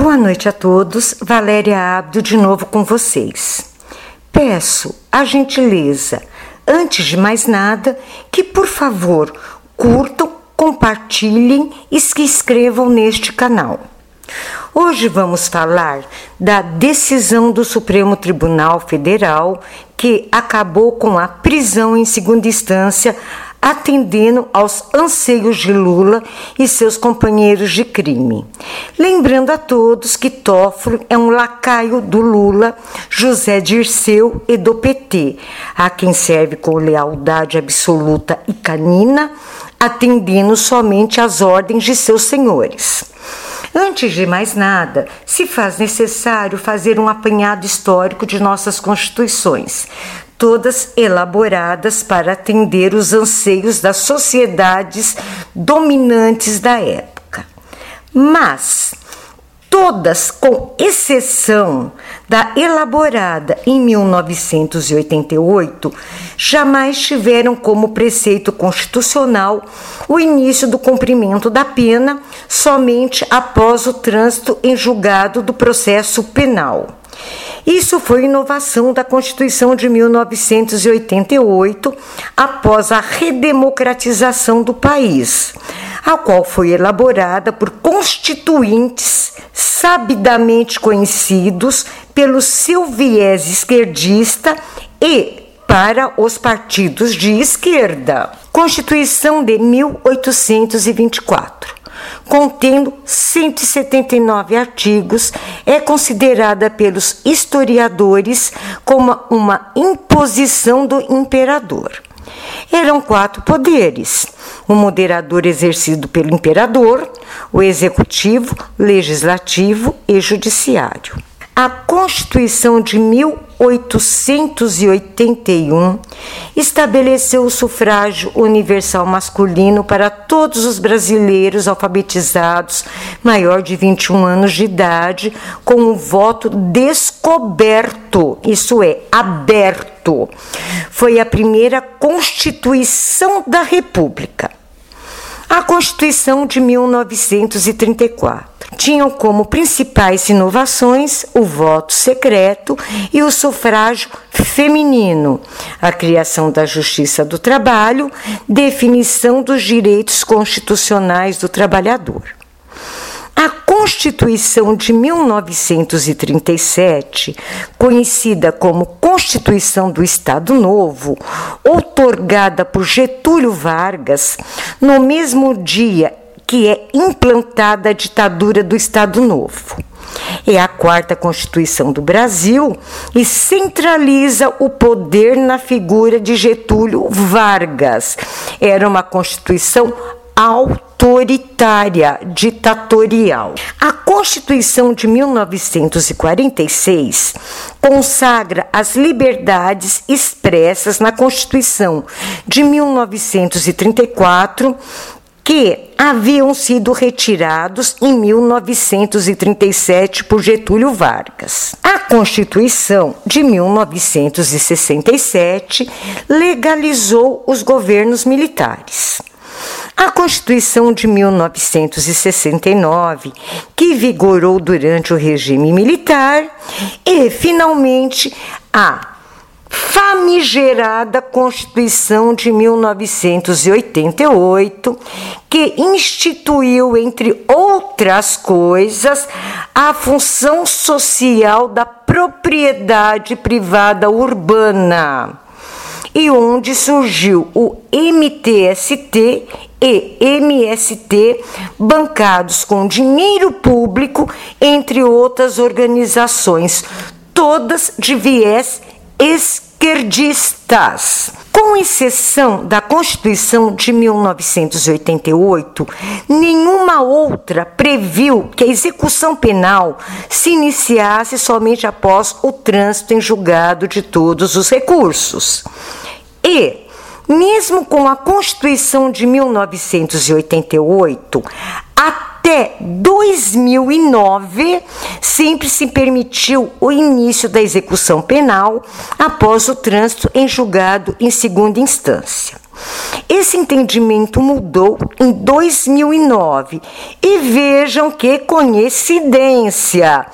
Boa noite a todos, Valéria Abdo de novo com vocês. Peço a gentileza, antes de mais nada, que por favor curtam, compartilhem e se inscrevam neste canal. Hoje vamos falar da decisão do Supremo Tribunal Federal que acabou com a prisão em segunda instância atendendo aos anseios de Lula e seus companheiros de crime. Lembrando a todos que Toffolo é um lacaio do Lula, José Dirceu e do PT, a quem serve com lealdade absoluta e canina, atendendo somente às ordens de seus senhores. Antes de mais nada, se faz necessário fazer um apanhado histórico de nossas constituições, todas elaboradas para atender os anseios das sociedades dominantes da época. Mas todas, com exceção da elaborada em 1988, jamais tiveram como preceito constitucional o início do cumprimento da pena somente após o trânsito em julgado do processo penal. Isso foi inovação da Constituição de 1988, após a redemocratização do país, a qual foi elaborada por constituintes sabidamente conhecidos pelo seu viés esquerdista e para os partidos de esquerda. Constituição de 1824 contendo 179 artigos, é considerada pelos historiadores como uma imposição do imperador. Eram quatro poderes: o moderador exercido pelo imperador, o executivo, legislativo e judiciário. A Constituição de 1881 estabeleceu o sufrágio universal masculino para todos os brasileiros alfabetizados maior de 21 anos de idade, com o voto descoberto, isso é, aberto. Foi a primeira Constituição da República. A Constituição de 1934 tinham como principais inovações o voto secreto e o sufrágio feminino, a criação da justiça do trabalho, definição dos direitos constitucionais do trabalhador. A Constituição de 1937, conhecida como Constituição do Estado Novo, outorgada por Getúlio Vargas, no mesmo dia que é implantada a ditadura do Estado Novo. É a quarta Constituição do Brasil e centraliza o poder na figura de Getúlio Vargas. Era uma Constituição autoritária, ditatorial. A Constituição de 1946 consagra as liberdades expressas na Constituição de 1934 que haviam sido retirados em 1937 por Getúlio Vargas. A Constituição de 1967 legalizou os governos militares. A Constituição de 1969, que vigorou durante o regime militar, e, finalmente, a famigerada Constituição de 1988, que instituiu, entre outras coisas, a função social da propriedade privada urbana. E onde surgiu o MTST e MST, bancados com dinheiro público, entre outras organizações, todas de viés esquerdistas. Com exceção da Constituição de 1988, nenhuma outra previu que a execução penal se iniciasse somente após o trânsito em julgado de todos os recursos. E, mesmo com a Constituição de 1988, até 2009, sempre se permitiu o início da execução penal após o trânsito em julgado em segunda instância. Esse entendimento mudou em 2009 e vejam que coincidência!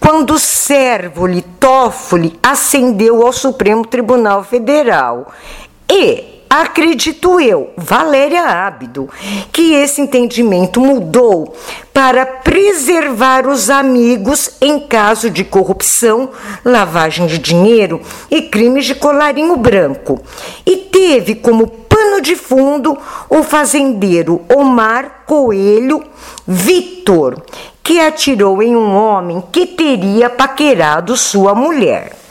Quando Sérvoli Toffoli ascendeu ao Supremo Tribunal Federal e Acredito eu, Valéria Ábido, que esse entendimento mudou para preservar os amigos em caso de corrupção, lavagem de dinheiro e crimes de colarinho branco. E teve como pano de fundo o fazendeiro Omar Coelho Vitor, que atirou em um homem que teria paquerado sua mulher.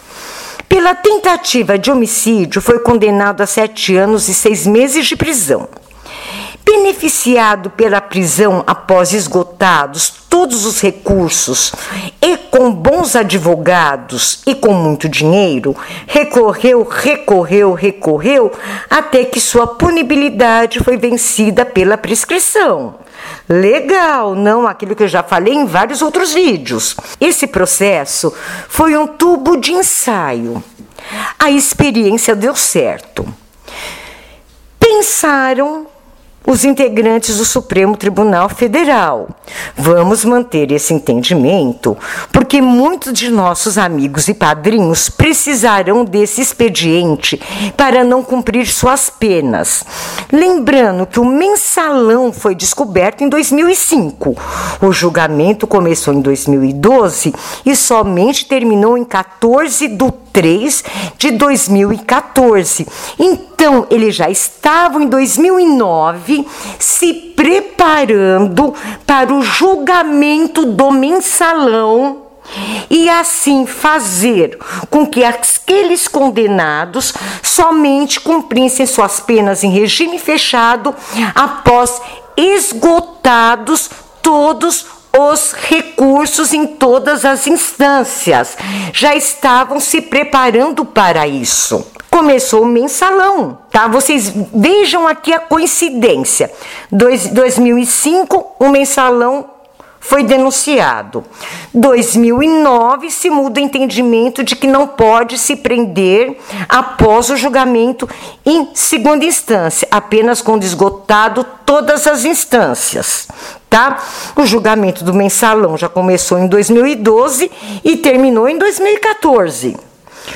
Pela tentativa de homicídio, foi condenado a sete anos e seis meses de prisão. Beneficiado pela prisão após esgotados todos os recursos e com bons advogados e com muito dinheiro, recorreu, recorreu, recorreu até que sua punibilidade foi vencida pela prescrição. Legal, não aquilo que eu já falei em vários outros vídeos. Esse processo foi um tubo de ensaio. A experiência deu certo. Pensaram os integrantes do Supremo Tribunal Federal. Vamos manter esse entendimento, porque muitos de nossos amigos e padrinhos precisarão desse expediente para não cumprir suas penas. Lembrando que o mensalão foi descoberto em 2005. O julgamento começou em 2012 e somente terminou em 14 de 3 de 2014. Então, eles já estavam em 2009 se preparando para o julgamento do mensalão e assim fazer com que aqueles condenados somente cumprissem suas penas em regime fechado após esgotados todos os recursos em todas as instâncias. Já estavam se preparando para isso. Começou o mensalão, tá? Vocês vejam aqui a coincidência. Dois, 2005, o mensalão foi denunciado. 2009 se muda o entendimento de que não pode se prender após o julgamento em segunda instância, apenas quando esgotado todas as instâncias, tá? O julgamento do mensalão já começou em 2012 e terminou em 2014.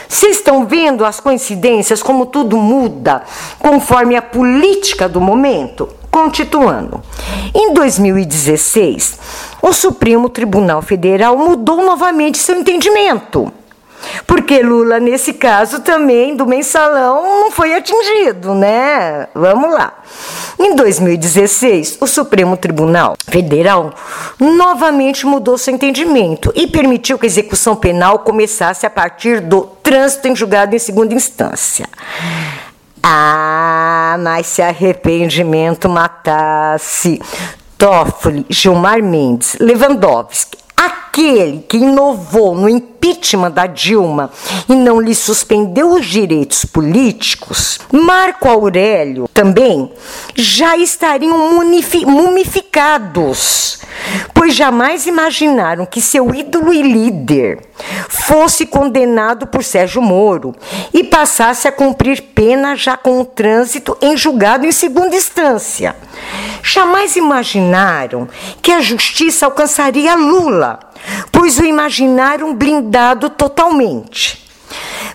Vocês estão vendo as coincidências, como tudo muda conforme a política do momento? Continuando. Em 2016, o Supremo Tribunal Federal mudou novamente seu entendimento. Porque Lula, nesse caso também do mensalão, não foi atingido, né? Vamos lá. Em 2016, o Supremo Tribunal Federal novamente mudou seu entendimento e permitiu que a execução penal começasse a partir do trânsito em julgado em segunda instância. Ah, mas se arrependimento matasse Toffoli, Gilmar Mendes, Lewandowski, aquele que inovou no impeachment da Dilma e não lhe suspendeu os direitos políticos, Marco Aurélio também já estariam mumificados, pois jamais imaginaram que seu ídolo e líder fosse condenado por Sérgio Moro e passasse a cumprir pena já com o trânsito em julgado em segunda instância. Jamais imaginaram que a justiça alcançaria Lula, pois o imaginaram blindado totalmente.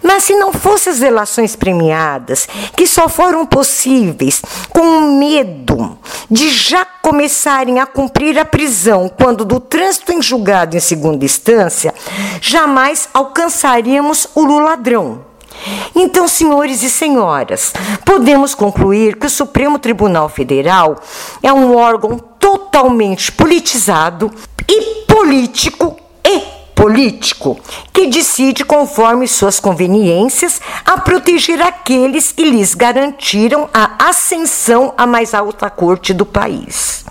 Mas se não fossem as relações premiadas, que só foram possíveis com o medo de já começarem a cumprir a prisão quando do trânsito em julgado em segunda instância, jamais alcançaríamos o Luladrão. Então, senhores e senhoras, podemos concluir que o Supremo Tribunal Federal é um órgão totalmente politizado e político político que decide conforme suas conveniências a proteger aqueles que lhes garantiram a ascensão à mais alta corte do país.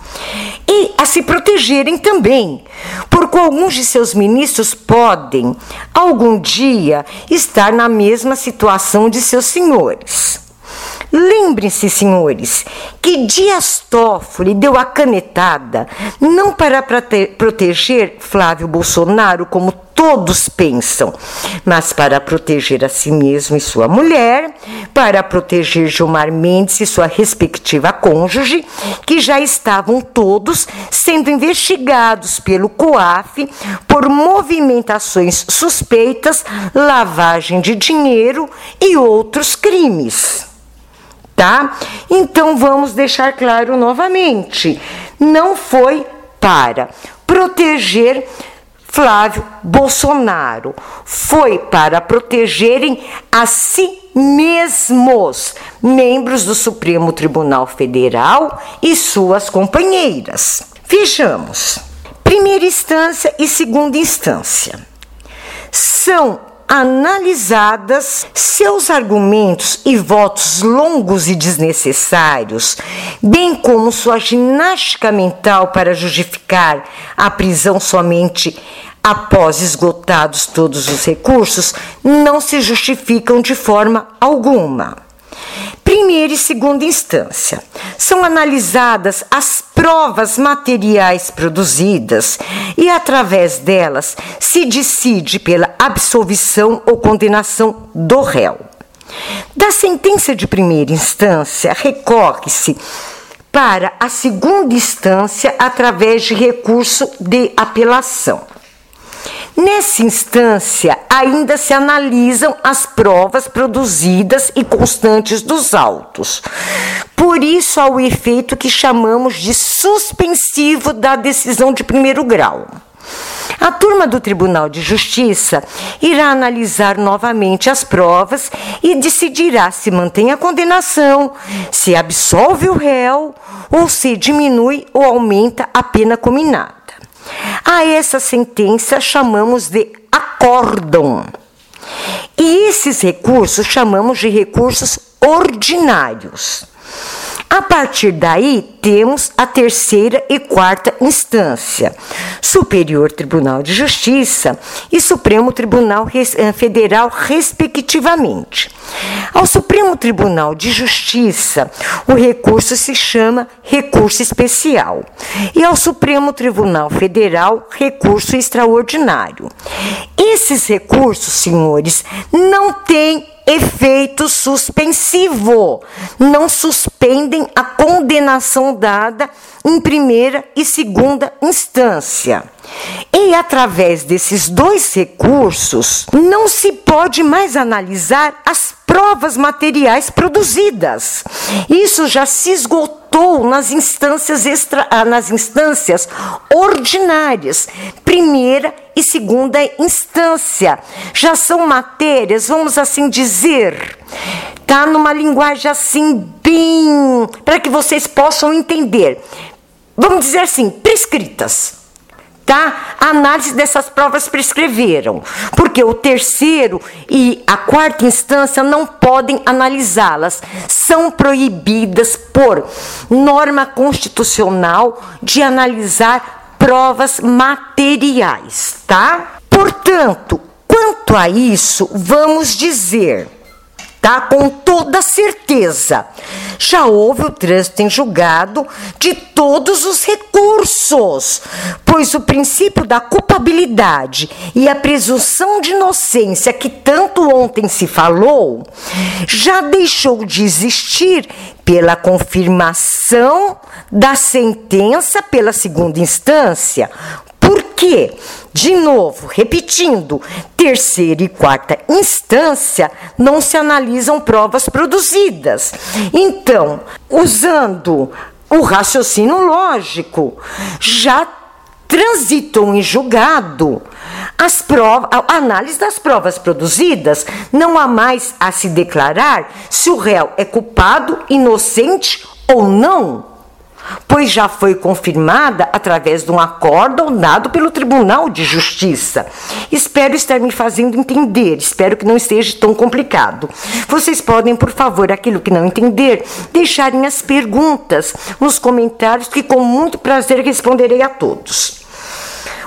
E a se protegerem também, porque alguns de seus ministros podem, algum dia, estar na mesma situação de seus senhores. Lembrem-se, senhores, que Dias Toffoli deu a canetada não para proteger Flávio Bolsonaro, como todos pensam, mas para proteger a si mesmo e sua mulher, para proteger Gilmar Mendes e sua respectiva cônjuge, que já estavam todos sendo investigados pelo COAF por movimentações suspeitas, lavagem de dinheiro e outros crimes. Tá? Então vamos deixar claro novamente: não foi para proteger Flávio Bolsonaro. Foi para protegerem a si mesmos, membros do Supremo Tribunal Federal e suas companheiras. Vejamos. Primeira instância e segunda instância. São analisadas seus argumentos e votos longos e desnecessários, bem como sua ginástica mental para justificar a prisão somente após esgotados todos os recursos, não se justificam de forma alguma primeira e segunda instância. São analisadas as provas materiais produzidas e, através delas, se decide pela absolvição ou condenação do réu. Da sentença de primeira instância, recorre-se para a segunda instância através de recurso de apelação. Nessa instância, ainda se analisam as provas produzidas e constantes dos autos. Por isso, há o efeito que chamamos de suspensivo da decisão de primeiro grau. A turma do Tribunal de Justiça irá analisar novamente as provas e decidirá se mantém a condenação, se absolve o réu ou se diminui ou aumenta a pena combinada. A essa sentença chamamos de acórdão. E esses recursos chamamos de recursos ordinários. A partir daí, temos a terceira e quarta instância, Superior Tribunal de Justiça e Supremo Tribunal eh, Federal, respectivamente. Ao Supremo Tribunal de Justiça, o recurso se chama recurso especial, e ao Supremo Tribunal Federal, recurso extraordinário. Esses recursos, senhores, não têm efeito suspensivo. Não suspendem a condenação dada em primeira e segunda instância. E através desses dois recursos, não se pode mais analisar as provas materiais produzidas. Isso já se esgotou nas instâncias extra, ah, nas instâncias ordinárias, primeira e segunda instância. Já são matérias, vamos assim dizer, tá numa linguagem assim bem para que vocês possam entender. Vamos dizer assim, prescritas tá? A análise dessas provas prescreveram, porque o terceiro e a quarta instância não podem analisá-las, são proibidas por norma constitucional de analisar provas materiais, tá? Portanto, quanto a isso, vamos dizer tá? Com toda certeza. Já houve o trânsito em julgado de todos os recursos, pois o princípio da culpabilidade e a presunção de inocência que tanto ontem se falou já deixou de existir pela confirmação da sentença pela segunda instância, porque, de novo, repetindo, terceira e quarta instância não se analisam provas produzidas. Então, usando o raciocínio lógico, já transitam em julgado as provas, a análise das provas produzidas, não há mais a se declarar se o réu é culpado, inocente ou não pois já foi confirmada através de um acórdão dado pelo Tribunal de Justiça. Espero estar me fazendo entender, espero que não esteja tão complicado. Vocês podem, por favor, aquilo que não entender, deixarem as perguntas nos comentários que com muito prazer responderei a todos.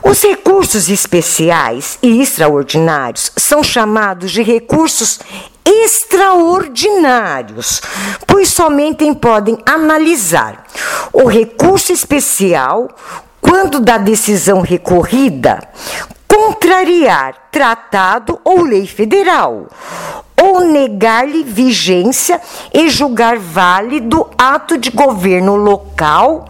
Os recursos especiais e extraordinários são chamados de recursos extraordinários, pois somente podem analisar o recurso especial quando da decisão recorrida contrariar tratado ou lei federal, ou negar-lhe vigência e julgar válido ato de governo local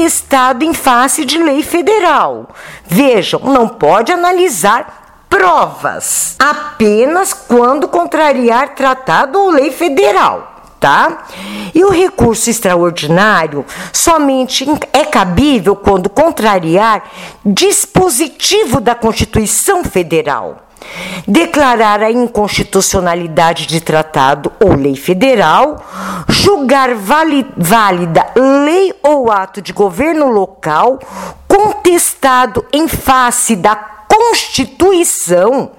contestado em face de lei federal. Vejam, não pode analisar provas, apenas quando contrariar tratado ou lei federal tá? E o recurso extraordinário somente é cabível quando contrariar dispositivo da Constituição Federal. Declarar a inconstitucionalidade de tratado ou lei federal, julgar válida lei ou ato de governo local contestado em face da Constituição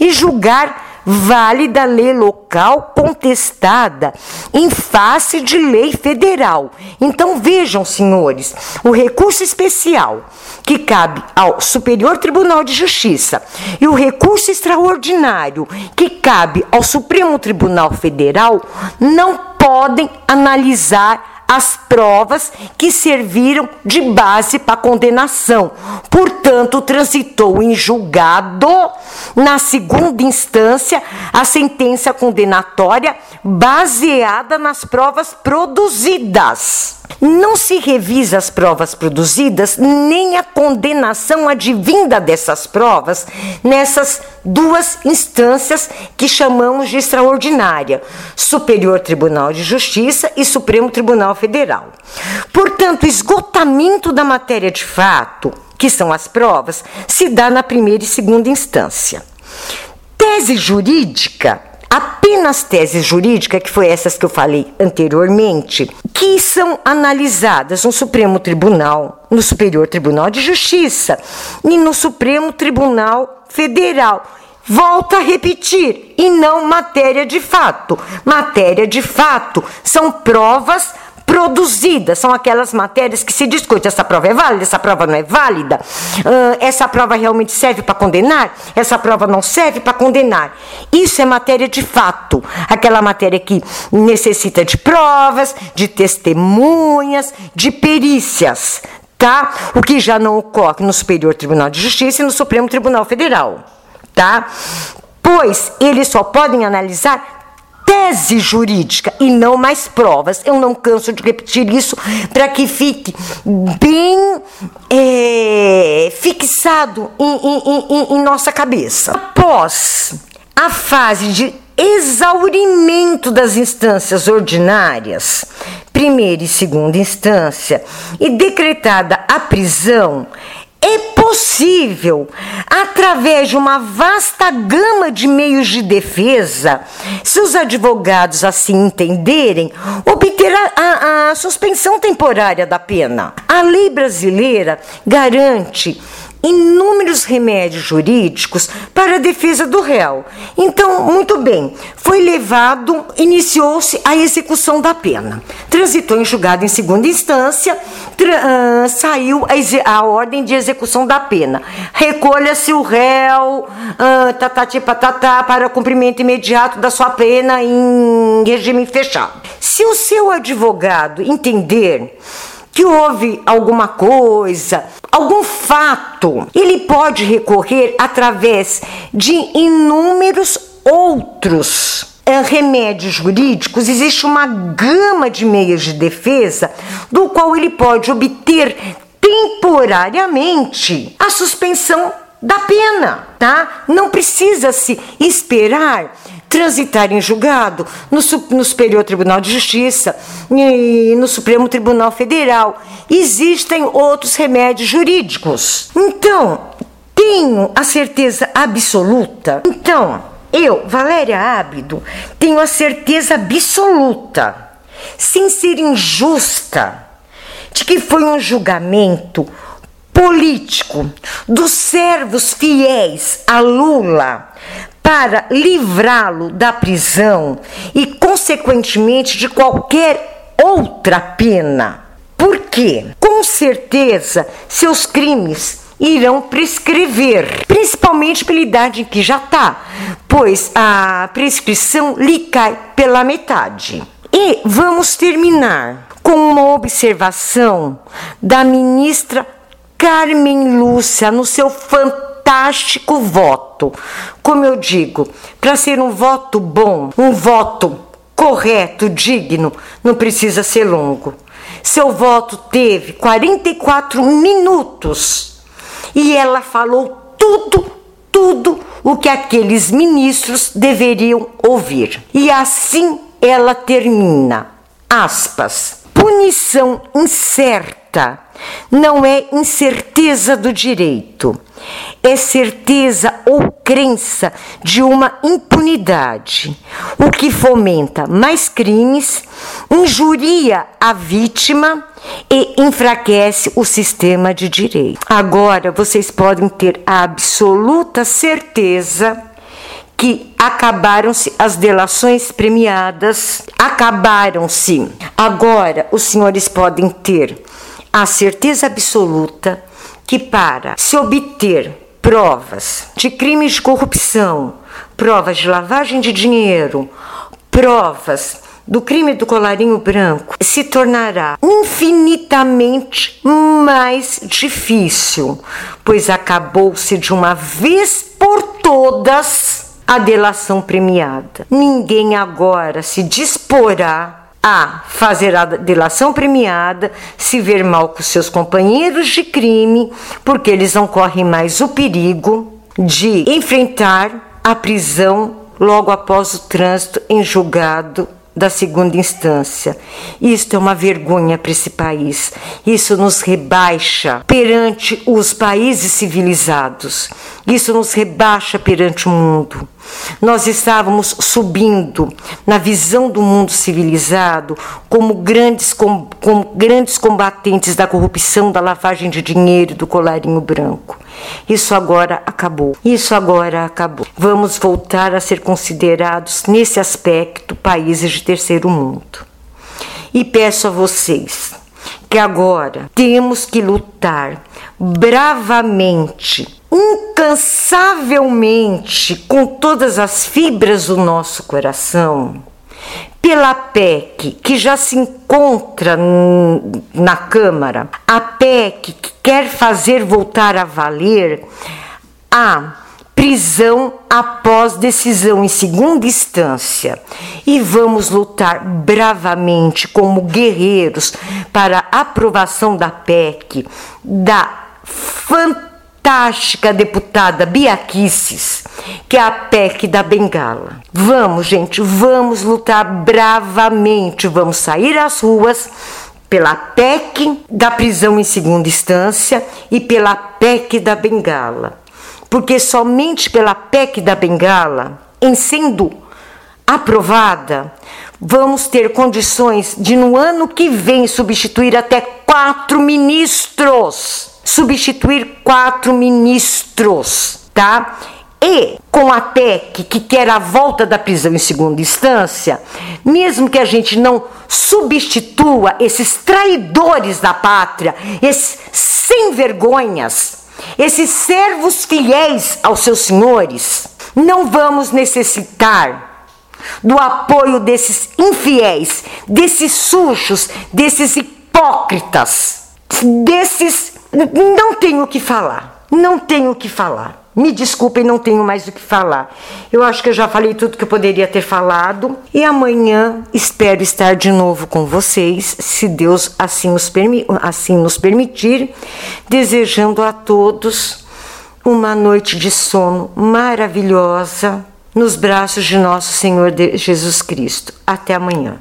e julgar válida lei local contestada em face de lei federal. Então vejam, senhores, o recurso especial que cabe ao Superior Tribunal de Justiça e o recurso extraordinário que cabe ao Supremo Tribunal Federal não podem analisar as provas que serviram de base para a condenação. Portanto, transitou em julgado, na segunda instância, a sentença condenatória baseada nas provas produzidas. Não se revisa as provas produzidas, nem a condenação advinda dessas provas nessas duas instâncias que chamamos de extraordinária: Superior Tribunal de Justiça e Supremo Tribunal Federal. Portanto, esgotamento da matéria de fato, que são as provas, se dá na primeira e segunda instância. Tese jurídica apenas tese jurídica, que foi essas que eu falei anteriormente, que são analisadas no Supremo Tribunal, no Superior Tribunal de Justiça e no Supremo Tribunal Federal. Volto a repetir, e não matéria de fato. Matéria de fato são provas produzidas. São aquelas matérias que se discute: essa prova é válida, essa prova não é válida, uh, essa prova realmente serve para condenar, essa prova não serve para condenar. Isso é matéria de fato, aquela matéria que necessita de provas, de testemunhas, de perícias. Tá? O que já não ocorre no Superior Tribunal de Justiça e no Supremo Tribunal Federal, tá? Pois eles só podem analisar tese jurídica e não mais provas. Eu não canso de repetir isso para que fique bem é, fixado em, em, em, em nossa cabeça. Após a fase de exaurimento das instâncias ordinárias, primeira e segunda instância, e decretada a prisão, é possível, através de uma vasta gama de meios de defesa, se os advogados assim entenderem, obter a, a, a suspensão temporária da pena. A lei brasileira garante inúmeros remédios jurídicos para a defesa do réu. Então, muito bem, foi levado, iniciou-se a execução da pena. Transitou em julgado em segunda instância, uh, saiu a, a, ordem de execução da pena. Recolha-se o réu, uh, tatati patatá, para cumprimento imediato da sua pena em regime fechado. Se o seu advogado entender que houve alguma coisa, algum fato, ele pode recorrer através de inúmeros outros eh, remédios jurídicos, existe uma gama de meios de defesa do qual ele pode obter temporariamente a suspensão da pena, tá? Não precisa se esperar transitar em julgado no, no Superior Tribunal de Justiça e no Supremo Tribunal Federal. Existem outros remédios jurídicos. Então, tenho a certeza absoluta. Então, eu, Valéria Ábido, tenho a certeza absoluta, sem ser injusta, de que foi um julgamento político dos servos fiéis a Lula para livrá-lo da prisão e, consequentemente, de qualquer outra pena. Por quê? Com certeza, seus crimes irão prescrever, principalmente pela idade em que já está, pois a prescrição lhe cai pela metade. E vamos terminar com uma observação da ministra Carmen Lúcia no seu fantástico fantástico voto. Como eu digo, para ser um voto bom, um voto correto, digno, não precisa ser longo. Seu voto teve 44 minutos e ela falou tudo, tudo o que aqueles ministros deveriam ouvir. E assim ela termina. Aspas. Punição incerta não é incerteza do direito, é certeza ou crença de uma impunidade, o que fomenta mais crimes, injuria a vítima e enfraquece o sistema de direito. Agora vocês podem ter a absoluta certeza que acabaram-se as delações premiadas, acabaram-se. Agora os senhores podem ter a certeza absoluta que para se obter provas de crimes de corrupção, provas de lavagem de dinheiro, provas do crime do colarinho branco se tornará infinitamente mais difícil, pois acabou-se de uma vez por todas a delação premiada. Ninguém agora se disporá a fazer a delação premiada, se ver mal com seus companheiros de crime, porque eles não correm mais o perigo de enfrentar a prisão logo após o trânsito em julgado da segunda instância. Isto é uma vergonha para esse país. Isso nos rebaixa perante os países civilizados. Isso nos rebaixa perante o mundo. Nós estávamos subindo na visão do mundo civilizado como grandes, como, grandes combatentes da corrupção, da lavagem de dinheiro e do colarinho branco. Isso agora acabou. Isso agora acabou. Vamos voltar a ser considerados, nesse aspecto, países de terceiro mundo. E peço a vocês que agora temos que lutar bravamente incansavelmente com todas as fibras do nosso coração pela PEC que já se encontra na Câmara, a PEC que quer fazer voltar a valer a prisão após decisão em segunda instância. E vamos lutar bravamente como guerreiros para a aprovação da PEC, da fantástica fantástica deputada Biaquices, que é a PEC da Bengala. Vamos, gente, vamos lutar bravamente, vamos sair às ruas pela PEC da prisão em segunda instância e pela PEC da Bengala. Porque somente pela PEC da Bengala, em sendo aprovada, vamos ter condições de no ano que vem substituir até quatro ministros substituir quatro ministros, tá? E com a PEC, que quer a volta da prisão em segunda instância, mesmo que a gente não substitua esses traidores da pátria, esses sem vergonhas, esses servos fiéis aos seus senhores, não vamos necessitar do apoio desses infiéis, desses sujos, desses hipócritas, desses não tenho o que falar. Não tenho o que falar. Me desculpem, não tenho mais o que falar. Eu acho que eu já falei tudo que eu poderia ter falado. E amanhã espero estar de novo com vocês, se Deus assim nos, assim nos permitir. Desejando a todos uma noite de sono maravilhosa nos braços de nosso Senhor Jesus Cristo. Até amanhã.